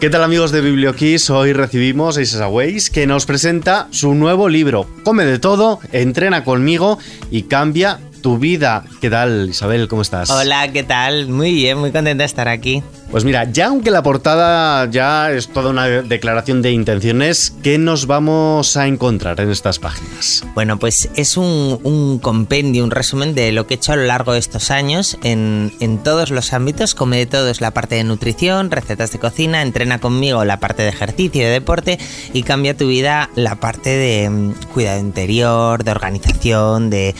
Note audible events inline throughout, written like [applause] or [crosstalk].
¿Qué tal amigos de BiblioKiss? Hoy recibimos a Isa Weiss que nos presenta su nuevo libro, Come de todo, entrena conmigo y cambia tu vida. ¿Qué tal Isabel? ¿Cómo estás? Hola, ¿qué tal? Muy bien, muy contenta de estar aquí. Pues mira, ya aunque la portada ya es toda una declaración de intenciones, ¿qué nos vamos a encontrar en estas páginas? Bueno, pues es un, compendio, un resumen de lo que he hecho a lo largo de estos años en, todos los ámbitos. Come de todo es la parte de nutrición, recetas de cocina, entrena conmigo la parte de ejercicio y de deporte y cambia tu vida la parte de mm, cuidado interior, de organización, de,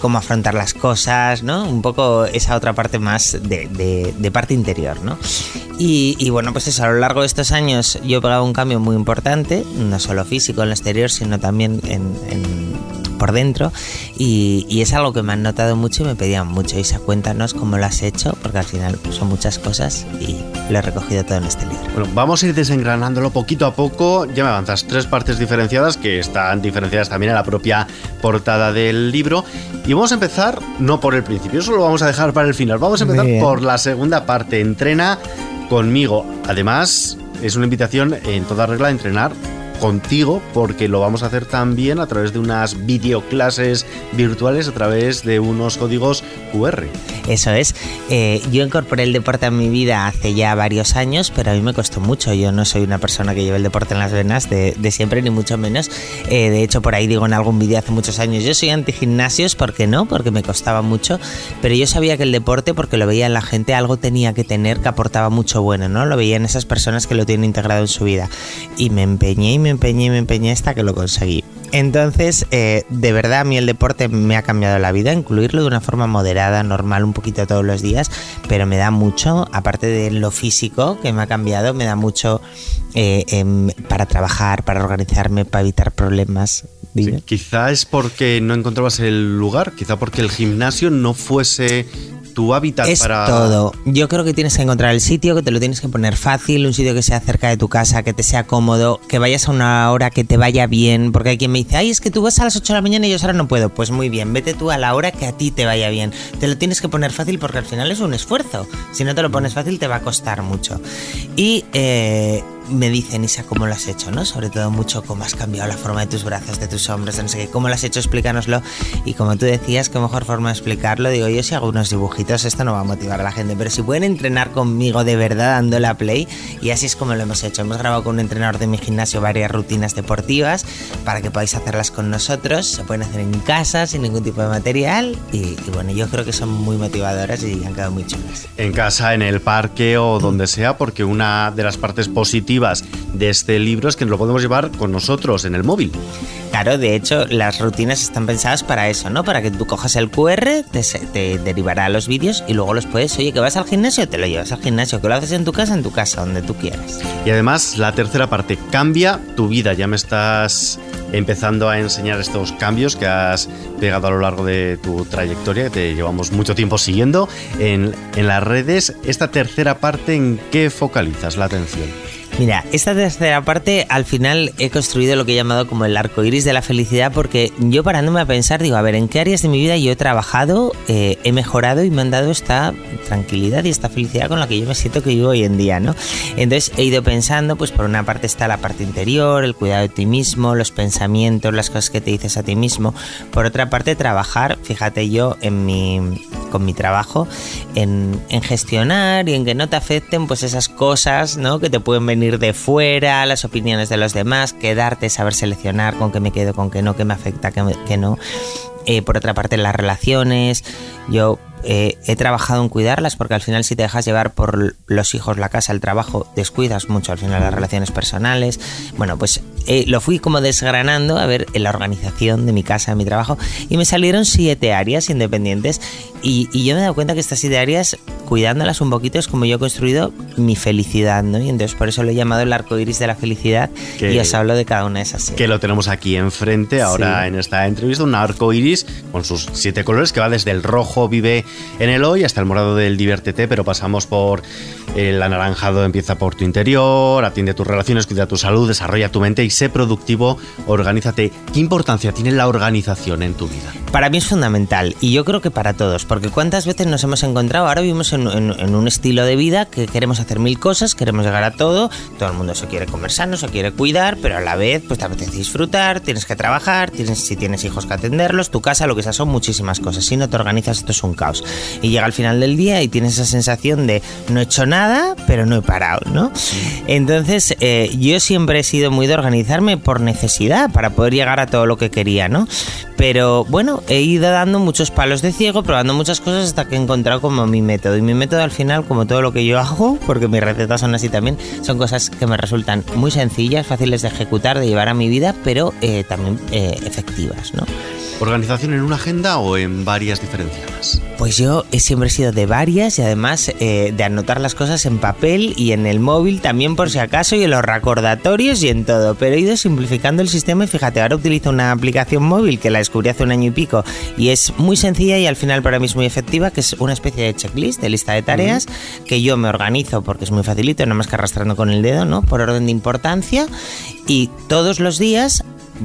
cómo afrontar las cosas, ¿no? Un poco esa otra parte más de parte interior. Y, bueno, pues eso, a lo largo de estos años yo he pegado un cambio muy importante, no solo físico en el exterior, sino también por dentro y, es algo que me han notado mucho y me pedían mucho. Isa, cuéntanos cómo lo has hecho, porque al final son muchas cosas y lo he recogido todo en este libro. Bueno, vamos a ir desengranándolo poquito a poco. Ya me avanzas tres partes diferenciadas que están diferenciadas también en la propia portada del libro. Y vamos a empezar, no por el principio, eso lo vamos a dejar para el final. Vamos a empezar por la segunda parte. Entrena conmigo. Además, es una invitación en toda regla a entrenar contigo porque lo vamos a hacer también a través de unas videoclases virtuales, a través de unos códigos QR. Eso es. Eh, yo incorporé el deporte a mi vida hace ya varios años, pero a mí me costó mucho. Yo no soy una persona que lleve el deporte en las venas de, siempre, ni mucho menos. Eh, de hecho, por ahí digo en algún vídeo hace muchos años, yo soy anti gimnasios, ¿por qué no? Porque me costaba mucho, pero yo sabía que el deporte, porque lo veía en la gente, algo tenía que tener que aportaba mucho bueno, ¿no? Lo veía en esas personas que lo tienen integrado en su vida. Y me empeñé y me empeñé y me empeñé hasta que lo conseguí. Entonces, eh, de verdad a mí el deporte me ha cambiado la vida, incluirlo de una forma moderada, normal, un poquito todos los días, pero me da mucho, aparte de lo físico que me ha cambiado, me da mucho eh, em, para trabajar, para organizarme, para evitar problemas. Quizá es porque no encontrabas el lugar, quizá porque el gimnasio no fuese tu hábitat es para. Todo. Yo creo que tienes que encontrar el sitio, que te lo tienes que poner fácil, un sitio que sea cerca de tu casa, que te sea cómodo, que vayas a una hora que te vaya bien. Porque hay quien me dice, ay, es que tú vas a las 8 de la mañana y yo ahora no puedo. Pues muy bien, vete tú a la hora que a ti te vaya bien. Te lo tienes que poner fácil porque al final es un esfuerzo. Si no te lo pones fácil, te va a costar mucho. Y. Eh, me dicen, Isa, ¿cómo lo has hecho? ¿no? Sobre todo mucho cómo has cambiado la forma de tus brazos, de tus hombros, no sé qué, cómo lo has hecho, explícanoslo. Y como tú decías, qué mejor forma de explicarlo, digo, yo si hago unos dibujitos, esto no va a motivar a la gente, pero si pueden entrenar conmigo de verdad dando la play, y así es como lo hemos hecho. Hemos grabado con un entrenador de mi gimnasio varias rutinas deportivas para que podáis hacerlas con nosotros, se pueden hacer en casa, sin ningún tipo de material, y, bueno, yo creo que son muy motivadoras y han quedado muy chulas. En casa, en el parque o donde sea, porque una de las partes positivas de este libro es que lo podemos llevar con nosotros en el móvil. Claro, de hecho, las rutinas están pensadas para eso, ¿no? Para que tú cojas el QR, te, derivará a los vídeos y luego los puedes, oye, que vas al gimnasio, te lo llevas al gimnasio, que lo haces en tu casa, en tu casa, donde tú quieras. Y además, la tercera parte, cambia tu vida. Ya me estás empezando a enseñar estos cambios que has pegado a lo largo de tu trayectoria, que te llevamos mucho tiempo siguiendo en, en las redes. Esta tercera parte, ¿en qué focalizas la atención? Mira, esta tercera parte al final he construido lo que he llamado como el arco iris de la felicidad porque yo parándome a pensar, digo, a ver, ¿en qué áreas de mi vida yo he trabajado, eh, he mejorado y me han dado esta tranquilidad y esta felicidad con la que yo me siento que vivo hoy en día, ¿no? Entonces he ido pensando, pues por una parte está la parte interior, el cuidado de ti mismo, los pensamientos, las cosas que te dices a ti mismo. Por otra parte, trabajar, fíjate yo, en mi, con mi trabajo, en, en gestionar y en que no te afecten pues esas cosas, ¿no? Que te pueden venir de fuera, las opiniones de los demás, quedarte, saber seleccionar con qué me quedo, con qué no, qué me afecta, qué, qué no. Eh, por otra parte, las relaciones. Yo eh, he trabajado en cuidarlas porque al final si te dejas llevar por los hijos, la casa, el trabajo, descuidas mucho al final las relaciones personales. Bueno, pues eh, lo fui como desgranando a ver en la organización de mi casa, de mi trabajo, y me salieron siete áreas independientes y, yo me he dado cuenta que estas siete áreas, cuidándolas un poquito, es como yo he construido mi felicidad, ¿no? Y entonces por eso lo he llamado el arco iris de la felicidad y os hablo de cada una de esas Que lo tenemos aquí enfrente ahora en esta entrevista, un arco iris con sus siete colores que va desde el rojo, vive en el hoy, hasta el morado del diviértete, pero pasamos por el anaranjado empieza por tu interior, atiende tus relaciones, cuida tu salud, desarrolla tu mente y sé productivo, organízate. ¿Qué importancia tiene la organización en tu vida? Para mí es fundamental y yo creo que para todos, porque cuántas veces nos hemos encontrado, ahora vivimos en, un estilo de vida que queremos hacer mil cosas, queremos llegar a todo, todo el mundo se quiere comer sano, se quiere cuidar, pero a la vez pues te apetece disfrutar, tienes que trabajar, tienes, si tienes hijos que atenderlos, tu casa, lo que sea, son muchísimas cosas. Si no te organizas esto es un caos. Y llega al final del día y tienes esa sensación de no he hecho nada, pero no he parado, ¿no? Entonces eh, yo siempre he sido muy de organizarme por necesidad, para poder llegar a todo lo que quería, ¿no? Pero bueno, he ido dando muchos palos de ciego, probando muchas cosas hasta que he encontrado como mi método. Y mi método al final, como todo lo que yo hago, porque mis recetas son así también, son cosas que me resultan muy sencillas, fáciles de ejecutar, de llevar a mi vida, pero eh, también eh, efectivas, ¿no? ¿Organización en una agenda o en varias diferenciadas? Pues yo he siempre sido de varias y además eh, de anotar las cosas en papel y en el móvil también por si acaso y en los recordatorios y en todo. Pero he ido simplificando el sistema y fíjate, ahora utilizo una aplicación móvil que la descubrí hace un año y pico y es muy sencilla y al final para mí es muy efectiva, que es una especie de checklist, de lista de tareas, que yo me organizo porque es muy facilito, nada más que arrastrando con el dedo, ¿no? Por orden de importancia y todos los días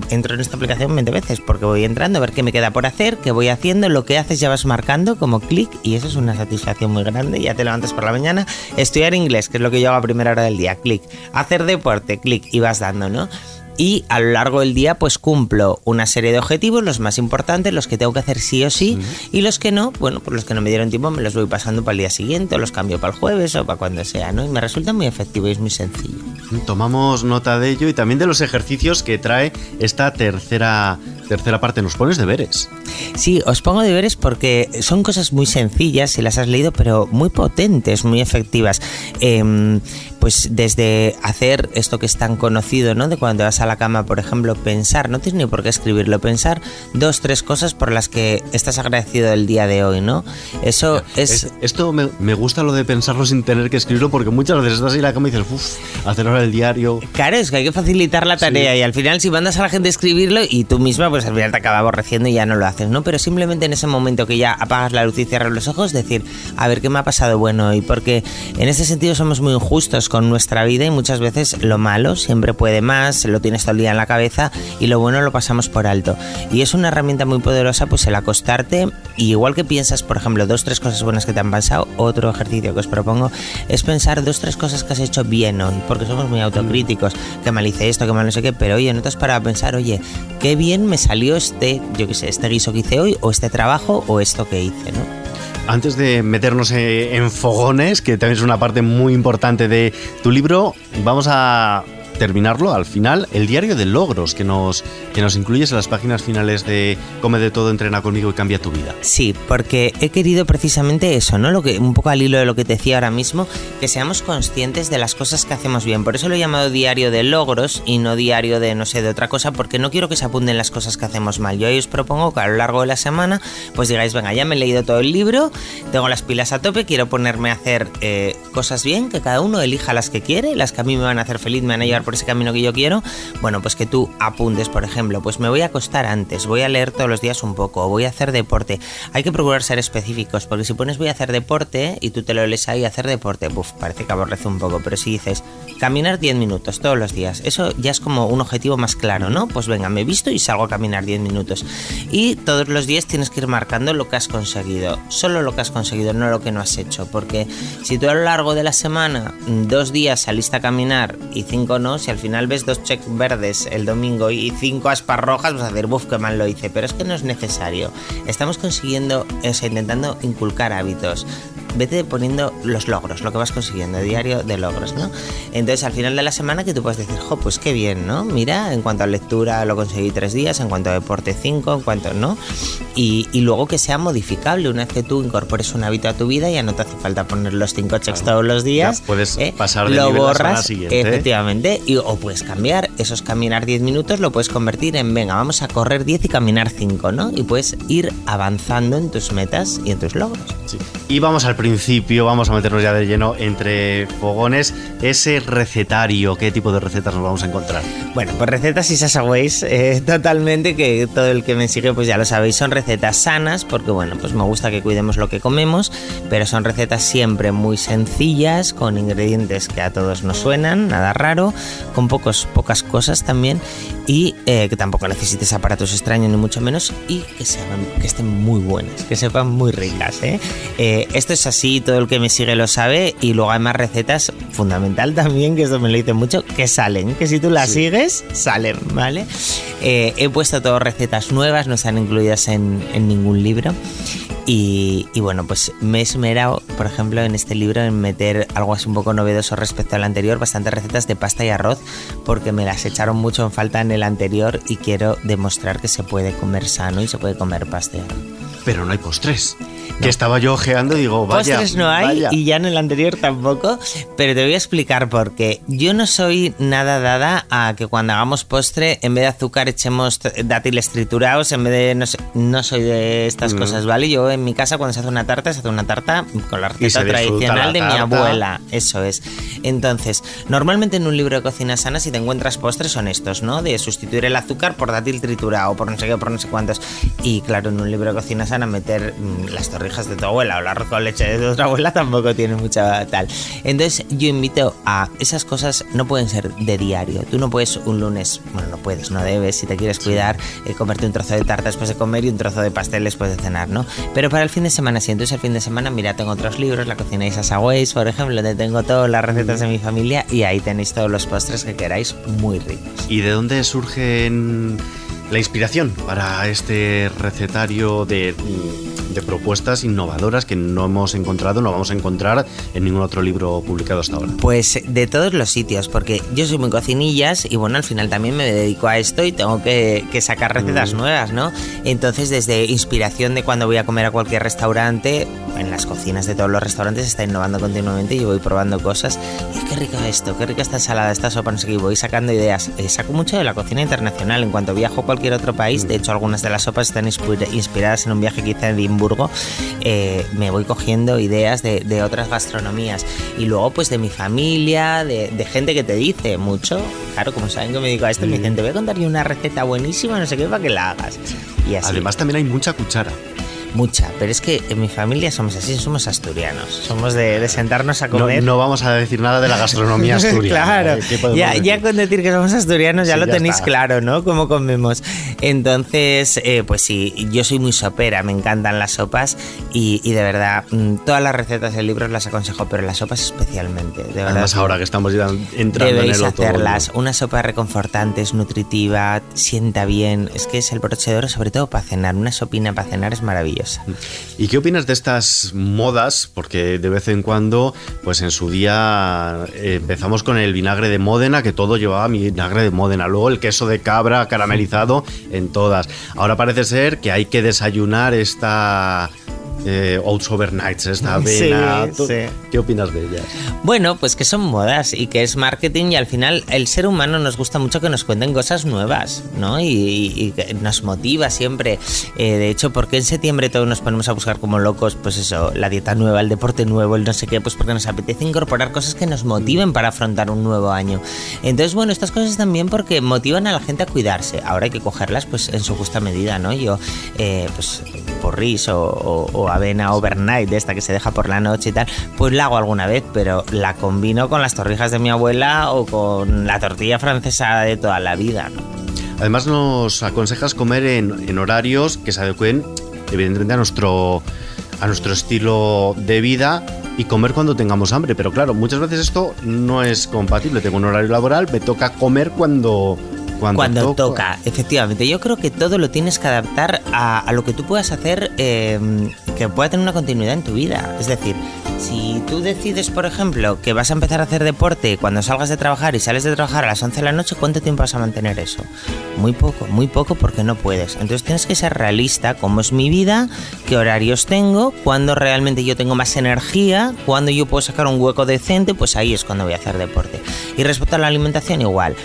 entro en esta aplicación 20 veces porque voy entrando a ver qué me queda por hacer, qué voy haciendo, lo que haces ya vas marcando como clic y eso es una satisfacción muy grande. Ya te levantas por la mañana, estudiar inglés, que es lo que yo hago a primera hora del día, clic, hacer deporte, clic y vas dando, ¿no? Y a lo largo del día pues cumplo una serie de objetivos, los más importantes, los que tengo que hacer sí o sí, y los que no, bueno, pues los que no me dieron tiempo me los voy pasando para el día siguiente, o los cambio para el jueves o para cuando sea, ¿no? Y me resulta muy efectivo y es muy sencillo. Tomamos nota de ello y también de los ejercicios que trae esta tercera, tercera parte. Nos pones deberes. Sí, os pongo deberes porque son cosas muy sencillas si las has leído, pero muy potentes, muy efectivas. Em, pues desde hacer esto que es tan conocido, ¿no? De cuando vas a la cama, por ejemplo, pensar, no tienes ni por qué escribirlo, pensar dos, tres cosas por las que estás agradecido del día de hoy, ¿no? Eso es... esto me, gusta lo de pensarlo sin tener que escribirlo porque muchas veces estás ahí en la cama y dices, uff, hacer ahora el diario. Claro, es que hay que facilitar la tarea y al final si mandas a la gente a escribirlo y tú misma, pues al final te acaba aborreciendo y ya no lo haces, ¿no? Pero simplemente en ese momento que ya apagas la luz y cierras los ojos, decir, a ver qué me ha pasado bueno hoy, porque en ese sentido somos muy injustos con nuestra vida y muchas veces lo malo siempre puede más, lo tienes todo el día en la cabeza y lo bueno lo pasamos por alto. Y es una herramienta muy poderosa pues el acostarte y igual que piensas, por ejemplo, dos, tres cosas buenas que te han pasado, otro ejercicio que os propongo es pensar dos, tres cosas que has hecho bien hoy, porque somos muy autocríticos, que mal hice esto, que mal no sé qué, pero oye, no te has pensar, oye, qué bien me salió este, yo qué sé, este guiso que hice hoy, o este trabajo, o esto que hice, ¿no? Antes de meternos en fogones, que también es una parte muy importante de tu libro, vamos a terminarlo al final, el diario de logros que nos, que nos incluyes en las páginas finales de Come de todo, entrena conmigo y cambia tu vida. Sí, porque he querido precisamente eso, ¿no? Lo que, un poco al hilo de lo que te decía ahora mismo, que seamos conscientes de las cosas que hacemos bien. Por eso lo he llamado diario de logros y no diario de no sé, de otra cosa, porque no quiero que se apunten las cosas que hacemos mal. Yo hoy os propongo que a lo largo de la semana, pues digáis, venga, ya me he leído todo el libro, tengo las pilas a tope, quiero ponerme a hacer eh, cosas bien, que cada uno elija las que quiere, las que a mí me van a hacer feliz, me van a llevar por ese camino que yo quiero, bueno, pues que tú apuntes, por ejemplo, pues me voy a acostar antes, voy a leer todos los días un poco, voy a hacer deporte. Hay que procurar ser específicos, porque si pones voy a hacer deporte y tú te lo lees ahí, hacer deporte, buf, parece que aborrece un poco, pero si dices caminar 10 minutos todos los días, eso ya es como un objetivo más claro, ¿no? Pues venga, me he visto y salgo a caminar 10 minutos. Y todos los días tienes que ir marcando lo que has conseguido, solo lo que has conseguido, no lo que no has hecho, porque si tú a lo largo de la semana, dos días saliste a caminar y cinco no, si al final ves dos checks verdes el domingo y cinco aspas rojas, vas a decir, buf, qué mal lo hice. Pero es que no es necesario. Estamos consiguiendo, o sea, intentando inculcar hábitos vete poniendo los logros, lo que vas consiguiendo, diario de logros, ¿no? Entonces al final de la semana que tú puedes decir, jo, pues qué bien, ¿no? Mira, en cuanto a lectura lo conseguí tres días, en cuanto a deporte cinco, en cuanto, ¿no? Y, luego que sea modificable, una vez que tú incorpores un hábito a tu vida, ya no te hace falta poner los cinco checks todos los días. puedes ¿eh? pasar de lo borras, a la siguiente. Efectivamente, y, o puedes cambiar esos caminar 10 minutos, lo puedes convertir en, venga, vamos a correr 10 y caminar 5, ¿no? Y puedes ir avanzando en tus metas y en tus logros. Sí. Y vamos al principio, vamos a meternos ya de lleno entre fogones. Ese recetario, ¿qué tipo de recetas nos vamos a encontrar? Bueno, pues recetas y sasaways, eh, [laughs] totalmente, que todo el que me sigue pues ya lo sabéis, son recetas sanas, porque bueno, pues me gusta que cuidemos lo que comemos, pero son recetas siempre muy sencillas, con ingredientes que a todos nos suenan, nada raro, con pocos, pocas cosas también, y eh, que tampoco necesites aparatos extraños ni mucho menos, y que, sean, que estén muy buenas, que sepan muy ricas. Eh, esto es así, todo el que me sigue lo sabe, y luego hay más recetas, fundamental también, que esto me lo dicen mucho, que salen, que si tú las sigues, salen, ¿vale? Eh, he puesto todas recetas nuevas, no están incluidas en, en ningún libro. Y, y, bueno, pues me he esmerado, por ejemplo, en este libro en meter algo así un poco novedoso respecto al anterior, bastantes recetas de pasta y arroz, porque me las echaron mucho en falta en el anterior y quiero demostrar que se puede comer sano y se puede comer pasta y arroz. Pero no hay postres. Que estaba yo ojeando y digo, vaya. Postres no hay vaya. y ya en el anterior tampoco, pero te voy a explicar por qué. Yo no soy nada dada a que cuando hagamos postre, en vez de azúcar, echemos dátiles triturados, en vez de. No, sé, no soy de estas Mm. cosas, ¿vale? Yo en mi casa, cuando se hace una tarta, se hace una tarta con la receta tradicional la de mi abuela. Eso es. Entonces, normalmente en un libro de cocina sana, si te encuentras postres, son estos, ¿no? De sustituir el azúcar por dátil triturado, por no sé qué, por no sé cuántos. Y claro, en un libro de cocina sana, meter mm, las torrijas de tu abuela o la arroz con leche de tu otra abuela tampoco tiene mucha tal. Entonces, yo invito a esas cosas, no pueden ser de diario. Tú no puedes un lunes, bueno, no puedes, no debes, si te quieres cuidar, eh, comerte un trozo de tarta después de comer y un trozo de pastel después de cenar, ¿no? Pero para el fin de semana, sí. Entonces, el fin de semana, mira, tengo otros libros, La cocina de Sasa Ways, por ejemplo, donde tengo todas las recetas de mi familia y ahí tenéis todos los postres que queráis, muy ricos. ¿Y de dónde surge la inspiración para este recetario de, de propuestas innovadoras que no hemos encontrado, no vamos a encontrar en ningún otro libro publicado hasta ahora? Pues de todos los sitios, porque yo soy muy cocinillas y bueno, al final también me dedico a esto y tengo que, que sacar recetas Mm. nuevas, ¿no? Entonces, desde inspiración de cuando voy a comer a cualquier restaurante, en las cocinas de todos los restaurantes se está innovando continuamente y yo voy probando cosas. Y qué rico esto, qué rica esta ensalada, esta sopa, no sé qué, y voy sacando ideas. Eh, saco mucho de la cocina internacional. En cuanto viajo a cualquier otro país, de hecho, algunas de las sopas están inspira- inspiradas en un viaje que hice a Edimburgo. Eh, me voy cogiendo ideas de, de otras gastronomías. Y luego, pues de mi familia, de, de gente que te dice mucho. Claro, como saben que me dedico a esto, me dicen, te voy a contar yo una receta buenísima, no sé qué, para que la hagas. Y así. Además también hay mucha cuchara. Mucha, pero es que en mi familia somos así, somos asturianos. Somos de, de sentarnos a No, comer. no vamos a decir nada de la gastronomía [laughs] asturiana. claro, ¿eh? ¿Qué podemos ya, decir? ya con decir que somos asturianos ya Sí, lo ya tenéis está. claro, ¿no? Cómo comemos. Entonces, eh, pues sí, yo soy muy sopera, me encantan las sopas y, y de verdad, mm, todas las recetas del libro las aconsejo, pero las sopas especialmente. De verdad. Además ahora que estamos ya entrando en el hacerlas. Una sopa reconfortante, es nutritiva, sienta bien. Es que es el broche de oro, sobre todo para cenar. Una sopina para cenar es maravillosa. ¿Y qué opinas de estas modas? Porque de vez en cuando, pues en su día eh, empezamos con el vinagre de Módena, que todo llevaba vinagre de Módena. Luego el queso de cabra caramelizado en todas. Ahora parece ser que hay que desayunar esta eh, Oats Overnights, esta avena. ¿Tú- sí. ¿Qué opinas de ellas? Bueno, pues que son modas y que es marketing y al final el ser humano nos gusta mucho que nos cuenten cosas nuevas, ¿no? Y, y- nos motiva siempre. Eh, de hecho, ¿por qué en septiembre todos nos ponemos a buscar como locos, pues eso, la dieta nueva, el deporte nuevo, el no sé qué? Pues porque nos apetece incorporar cosas que nos motiven para afrontar un nuevo año. Entonces, bueno, estas cosas también porque motivan a la gente a cuidarse. Ahora hay que cogerlas pues en su justa medida, ¿no? Yo, eh, pues o, o- o avena overnight, de esta que se deja por la noche y tal, pues la hago alguna vez, pero la combino con las torrijas de mi abuela o con la tortilla francesa de toda la vida, ¿no? Además nos aconsejas comer en, en horarios que se adecuen evidentemente a nuestro, a nuestro estilo de vida y comer cuando tengamos hambre. Pero claro, muchas veces esto no es compatible. Tengo un horario laboral, me toca comer cuando, cuando, Cuando toca, efectivamente. Yo creo que todo lo tienes que adaptar a, a lo que tú puedas hacer eh, que pueda tener una continuidad en tu vida. Es decir, si tú decides, por ejemplo, que vas a empezar a hacer deporte cuando salgas de trabajar y sales de trabajar a las 11 de la noche, ¿cuánto tiempo vas a mantener eso? Muy poco, muy poco porque no puedes. Entonces tienes que ser realista, cómo es mi vida, qué horarios tengo, cuándo realmente yo tengo más energía, cuándo yo puedo sacar un hueco decente, pues ahí es cuando voy a hacer deporte. Y respecto a la alimentación igual.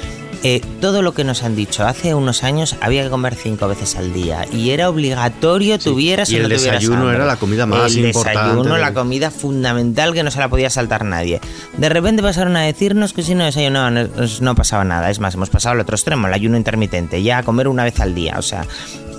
Eh, todo lo que nos han dicho hace unos años había que comer cinco veces al día y era obligatorio, tuvieras y o el no tuvieras desayuno era la comida más el importante desayuno, de- la comida fundamental que no se la podía saltar nadie. De repente pasaron a decirnos que si no desayunaban no, no pasaba nada. Es más, hemos pasado al otro extremo, el ayuno intermitente, ya a comer una vez al día. O sea,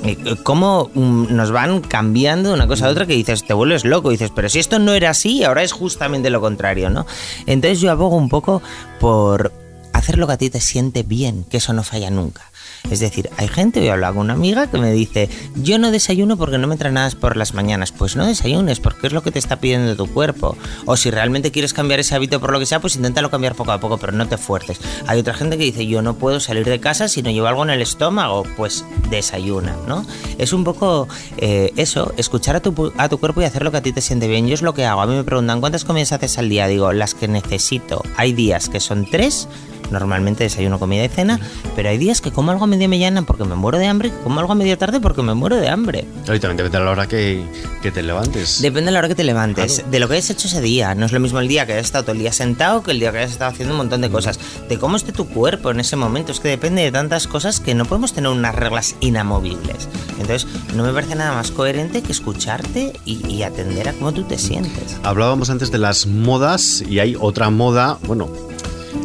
eh, cómo mm, nos van cambiando de una cosa a otra que dices, te vuelves loco, dices, pero si esto no era así, ahora es justamente lo contrario, ¿no? Entonces yo abogo un poco por hacer lo que a ti te siente bien, que eso no falla nunca. Es decir, hay gente, hoy hablaba con una amiga que me dice, yo no desayuno porque no me entra nada por las mañanas. Pues no desayunes, porque es lo que te está pidiendo tu cuerpo. O si realmente quieres cambiar ese hábito por lo que sea, pues inténtalo cambiar poco a poco, pero no te fuerces. Hay otra gente que dice, yo no puedo salir de casa si no llevo algo en el estómago. Pues desayuna, ¿no? Es un poco eh, eso, escuchar a tu, a tu cuerpo y hacer lo que a ti te siente bien. Yo es lo que hago. A mí me preguntan, ¿cuántas comidas haces al día? Digo, las que necesito. Hay días que son tres normalmente desayuno, comida y cena, pero hay días que como algo a media mañana porque me muero de hambre, como algo a media tarde porque me muero de hambre. Ahorita depende de la hora que, que te levantes. Depende de la hora que te levantes, Claro. de lo que hayas hecho ese día. No es lo mismo el día que hayas estado todo el día sentado que el día que hayas estado haciendo un montón de cosas. De cómo esté tu cuerpo en ese momento. Es que depende de tantas cosas que no podemos tener unas reglas inamovibles. Entonces, no me parece nada más coherente que escucharte y, y atender a cómo tú te sientes. Hablábamos antes de las modas y hay otra moda, bueno,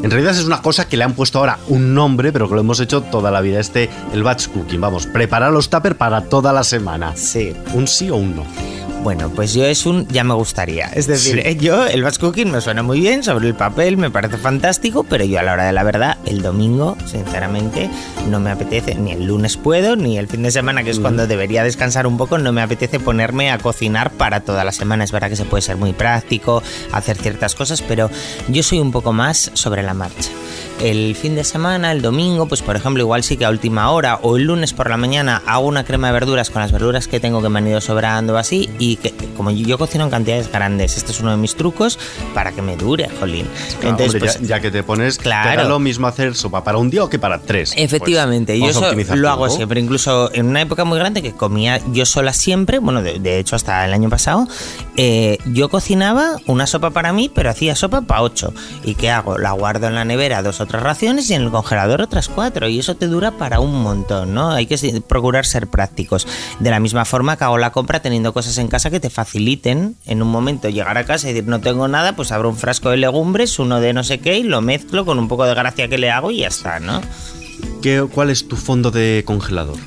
en realidad es una cosa que le han puesto ahora un nombre, pero que lo hemos hecho toda la vida. Este, el batch cooking, vamos, preparar los tupper para toda la semana. Sí. Un sí o un no. Bueno, pues yo es un ya me gustaría. Es decir, Sí. eh, yo el batch cooking me suena muy bien sobre el papel, me parece fantástico, pero yo a la hora de la verdad, el domingo, sinceramente, no me apetece, ni el lunes puedo, ni el fin de semana, que es cuando debería descansar un poco, no me apetece ponerme a cocinar para toda la semana. Es verdad que se puede ser muy práctico, hacer ciertas cosas, pero yo soy un poco más sobre la marcha. El fin de semana, el domingo, pues por ejemplo, igual sí que a última hora o el lunes por la mañana hago una crema de verduras con las verduras que tengo que me han ido sobrando así y que como yo, cocino en cantidades grandes, este es uno de mis trucos para que me dure, jolín. Claro, Entonces, hombre, pues, ya, ya que te pones, Claro. te da lo mismo hacer sopa para un día o que para tres. Efectivamente, Pues, yo eso lo hago siempre, incluso en una época muy grande que comía yo sola siempre, bueno, de, de hecho hasta el año pasado, eh, yo cocinaba una sopa para mí, pero hacía sopa para ocho. ¿Y qué hago? La guardo en la nevera dos o tres raciones y en el congelador otras cuatro, y eso te dura para un montón, ¿no? Hay que procurar ser prácticos. De la misma forma que hago la compra teniendo cosas en casa que te faciliten en un momento llegar a casa y decir no tengo nada, pues abro un frasco de legumbres, uno de no sé qué, y lo mezclo con un poco de gracia que le hago y ya está, ¿no? ¿Qué- ¿Cuál es tu fondo de congelador?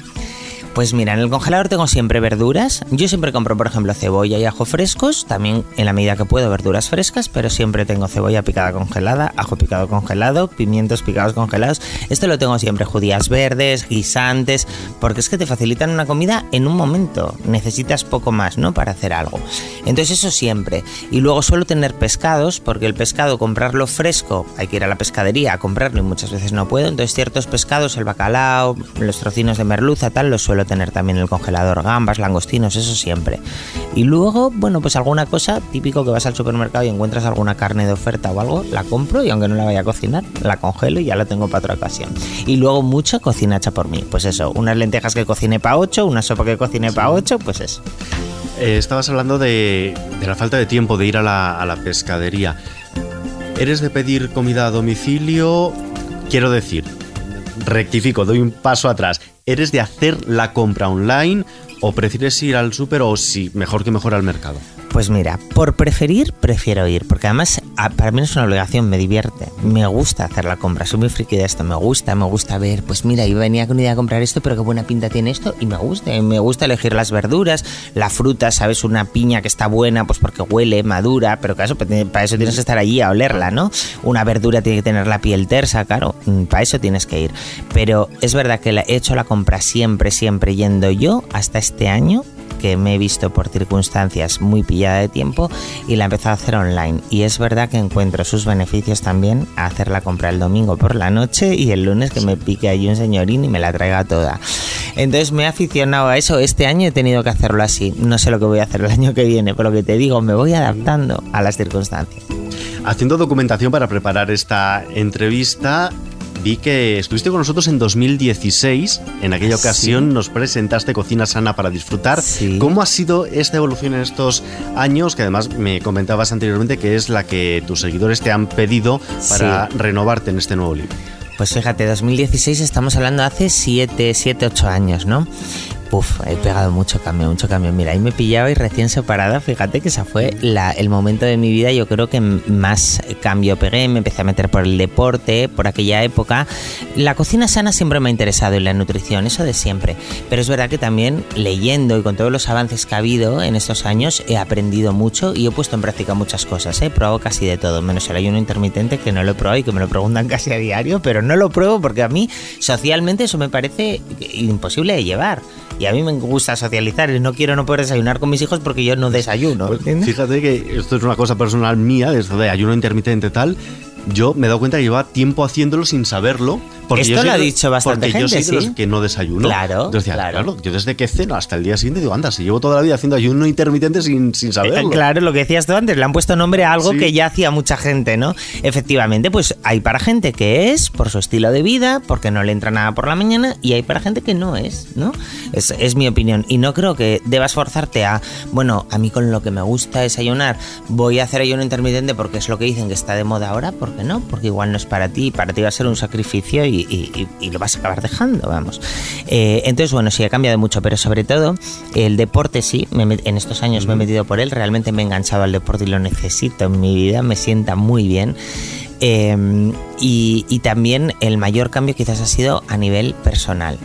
Pues mira, en el congelador tengo siempre verduras. Yo siempre compro, por ejemplo, cebolla y ajo frescos, también en la medida que puedo verduras frescas, pero siempre tengo cebolla picada congelada, ajo picado congelado, pimientos picados congelados. Esto lo tengo siempre, judías verdes, guisantes, porque es que te facilitan una comida en un momento. Necesitas poco más, ¿no? Para hacer algo. Entonces eso siempre. Y luego suelo tener pescados, porque el pescado comprarlo fresco, hay que ir a la pescadería a comprarlo y muchas veces no puedo. Entonces ciertos pescados, el bacalao, los trocinos de merluza, tal, los suelo tener también el congelador, gambas, langostinos, eso siempre. Y luego, bueno, pues alguna cosa, típico que vas al supermercado y encuentras alguna carne de oferta o algo, la compro y aunque no la vaya a cocinar, la congelo y ya la tengo para otra ocasión. Y luego mucha cocina hecha por mí, pues eso, unas lentejas que cocine para 8, una sopa que cocine para 8, pues eso. Eh, estabas hablando de, la falta de tiempo de ir a la pescadería. ¿Eres de pedir comida a domicilio? Quiero decir, rectifico, doy un paso atrás. ¿Eres de hacer la compra online o prefieres ir al súper o si mejor que mejor al mercado? Pues mira, por preferir, prefiero ir, porque además a- para mí no es una obligación, me divierte, me gusta hacer la compra, soy muy friki de esto, me gusta, me gusta ver, pues mira, yo venía con idea de comprar esto, pero qué buena pinta tiene esto, y me gusta, y me gusta elegir las verduras, la fruta, sabes, una piña que está buena, pues porque huele, madura, pero claro, para eso tienes que estar allí a olerla, ¿no? Una verdura tiene que tener la piel tersa, claro, mm, para eso tienes que ir. Pero es verdad que he hecho la compra siempre, siempre yendo yo, hasta este año, que me he visto por circunstancias muy pillada de tiempo y la he empezado a hacer online. Y es verdad que encuentro sus beneficios también a hacer la compra el domingo por la noche y el lunes que me pique allí un señorín y me la traiga toda. Entonces me he aficionado a eso. Este año he tenido que hacerlo así. No sé lo que voy a hacer el año que viene, pero lo que te digo, me voy adaptando a las circunstancias. Haciendo documentación para preparar esta entrevista, vi que estuviste con nosotros en 2016. En aquella Sí. ocasión nos presentaste Cocina Sana para Disfrutar. Sí. ¿Cómo ha sido esta evolución en estos años? Que además me comentabas anteriormente que es la que tus seguidores te han pedido para renovarte en este nuevo libro. Pues fíjate, 2016 estamos hablando hace 7, 7, 8 años, ¿no? Uf, he pegado mucho cambio, mucho cambio. Mira, ahí me pillaba y recién separada, fíjate que ese fue el momento de mi vida, yo creo que más cambio pegué, me empecé a meter por el deporte, por aquella época. La cocina sana siempre me ha interesado y la nutrición, eso de siempre. Pero es verdad que también leyendo y con todos los avances que ha habido en estos años, he aprendido mucho y he puesto en práctica muchas cosas. He probado casi de todo, menos el ayuno intermitente que no lo he probado y que me lo preguntan [laughs] casi a diario, pero no lo pruebo porque a mí socialmente eso me parece imposible de llevar. Y a mí me gusta socializar y no quiero no poder desayunar con mis hijos porque yo no desayuno. Pues fíjate que esto es una cosa personal mía, de ayuno intermitente tal. Yo me he dado cuenta que lleva tiempo haciéndolo sin saberlo esto lo ha dicho bastante porque gente, yo soy de los que no desayuno. Claro, claro. Yo desde que ceno hasta el día siguiente digo, anda, si llevo toda la vida haciendo ayuno intermitente sin, sin saberlo. Eh, claro, lo que decías tú antes, le han puesto nombre a algo que ya hacía mucha gente, ¿no? Efectivamente, pues hay para gente que es por su estilo de vida, porque no le entra nada por la mañana, y hay para gente que no es, ¿no? Es, es mi opinión. Y no creo que debas forzarte a, bueno, a mí con lo que me gusta desayunar, voy a hacer ayuno intermitente porque es lo que dicen que está de moda ahora, ¿por no? Porque igual no es para ti, para ti va a ser un sacrificio y y, lo vas a acabar dejando, vamos. Eh, entonces, bueno, sí, ha cambiado mucho, pero sobre todo el deporte sí, en estos años me he metido por él, realmente me he enganchado al deporte y lo necesito en mi vida, me sienta muy bien. Em, y, y también el mayor cambio quizás ha sido a nivel personal.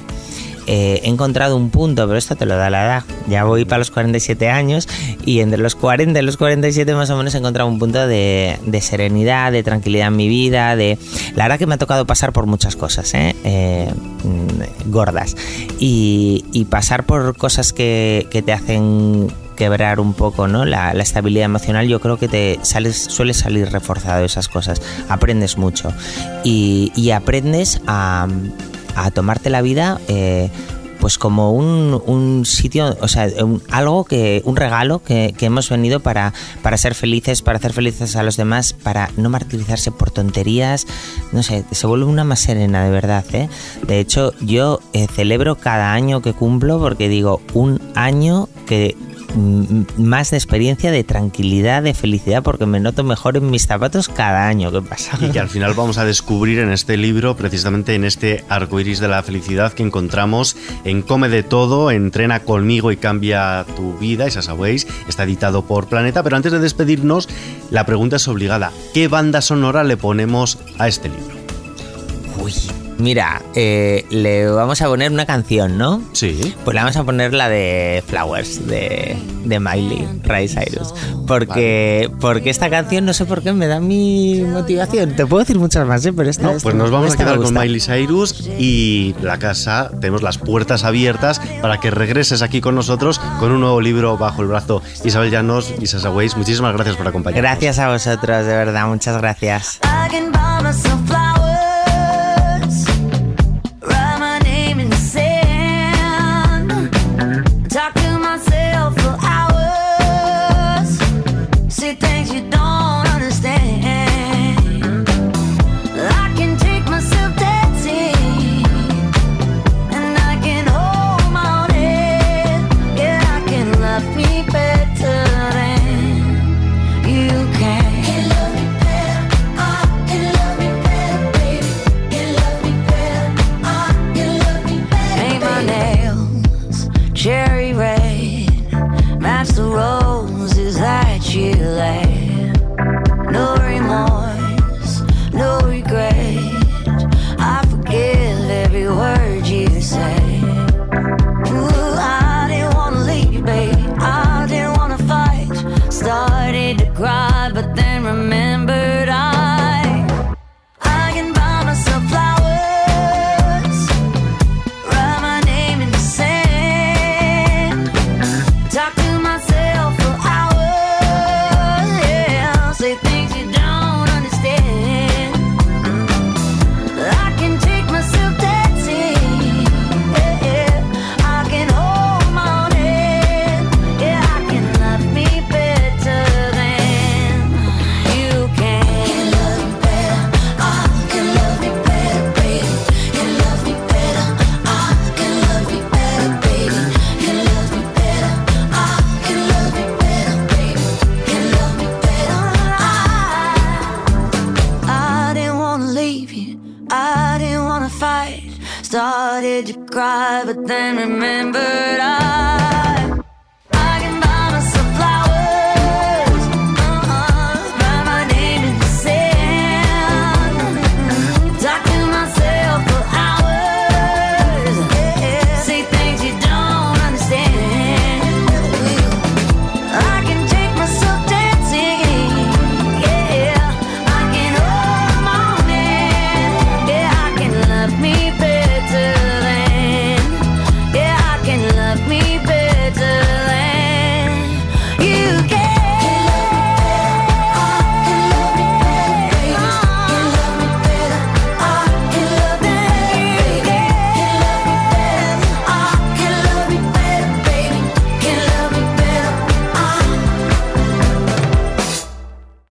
Eh, he encontrado un punto, pero esto te lo da la edad. Ya voy para los 47 años y entre los 40 y los 47 más o menos he encontrado un punto de, serenidad, de tranquilidad en mi vida, de... La verdad que me ha tocado pasar por muchas cosas, ¿eh? Eh, mm, gordas. Y, pasar por cosas que, te hacen quebrar un poco ¿no? la, estabilidad emocional, yo creo que te sales, suele salir reforzado de esas cosas. Aprendes mucho y aprendes a, a tomarte la vida eh, pues como un, sitio, o sea, algo que, un regalo que, hemos venido para, para ser felices, para hacer felices a los demás, para no martirizarse por tonterías, no sé, se vuelve una más serena de verdad, ¿eh? De hecho, yo eh, celebro cada año que cumplo porque digo, un año que más de experiencia, de tranquilidad, de felicidad, porque me noto mejor en mis zapatos cada año que pasa. Y que al final vamos a descubrir en este libro, precisamente en este arco iris de la felicidad que encontramos en Come de Todo, Entrena conmigo y cambia tu vida, esa sabéis, está editado por Planeta. Pero antes de despedirnos, la pregunta es obligada: ¿qué banda sonora le ponemos a este libro? Uy, Mira, eh, le vamos a poner una canción, ¿no? Sí. Pues le vamos a poner la de Flowers, de, de Miley Ray Cyrus. Porque, porque esta canción, no sé por qué, me da mi motivación. Te puedo decir muchas más, ¿eh? pero esta. No, pues nos vamos a quedar con Miley Cyrus y la casa, tenemos las puertas abiertas para que regreses aquí con nosotros con un nuevo libro bajo el brazo. Isabel Llanos y Sasa Weiss, muchísimas gracias por acompañarnos. Gracias a vosotros, de verdad, muchas gracias.